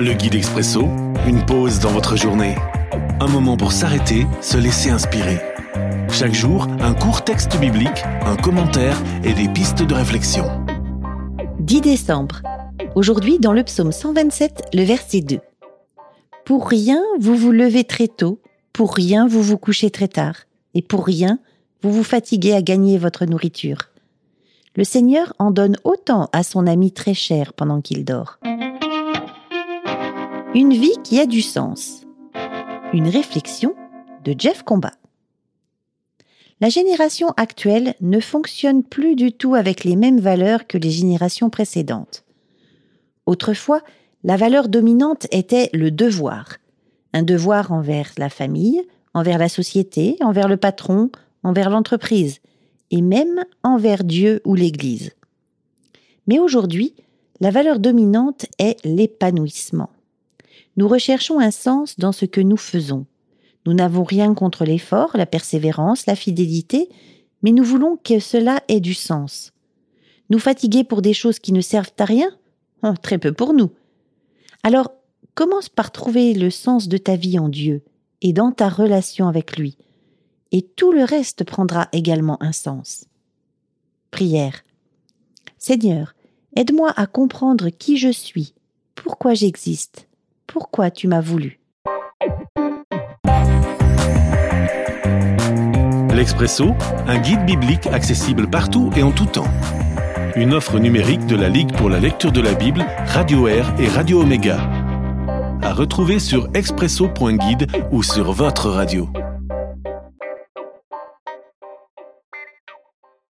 Le guide expresso, une pause dans votre journée. Un moment pour s'arrêter, se laisser inspirer. Chaque jour, un court texte biblique, un commentaire et des pistes de réflexion. 10 décembre. Aujourd'hui, dans le psaume 127, le verset 2. Pour rien, vous vous levez très tôt, pour rien, vous vous couchez très tard, et pour rien, vous vous fatiguez à gagner votre nourriture. Le Seigneur en donne autant à son ami très cher pendant qu'il dort. Une vie qui a du sens. Une réflexion de Jeff Combat. La génération actuelle ne fonctionne plus du tout avec les mêmes valeurs que les générations précédentes. Autrefois, la valeur dominante était le devoir. Un devoir envers la famille, envers la société, envers le patron, envers l'entreprise, et même envers Dieu ou l'Église. Mais aujourd'hui, la valeur dominante est l'épanouissement. Nous recherchons un sens dans ce que nous faisons. Nous n'avons rien contre l'effort, la persévérance, la fidélité, mais nous voulons que cela ait du sens. Nous fatiguer pour des choses qui ne servent à rien? Oh, Très peu pour nous. Alors, commence par trouver le sens de ta vie en Dieu et dans ta relation avec lui, et tout le reste prendra également un sens. Prière. Seigneur, aide-moi à comprendre qui je suis, pourquoi j'existe, pourquoi tu m'as voulu. L'Expresso, un guide biblique accessible partout et en tout temps. Une offre numérique de la Ligue pour la lecture de la Bible, Radio Air et Radio Omega. À retrouver sur expresso.guide ou sur votre radio.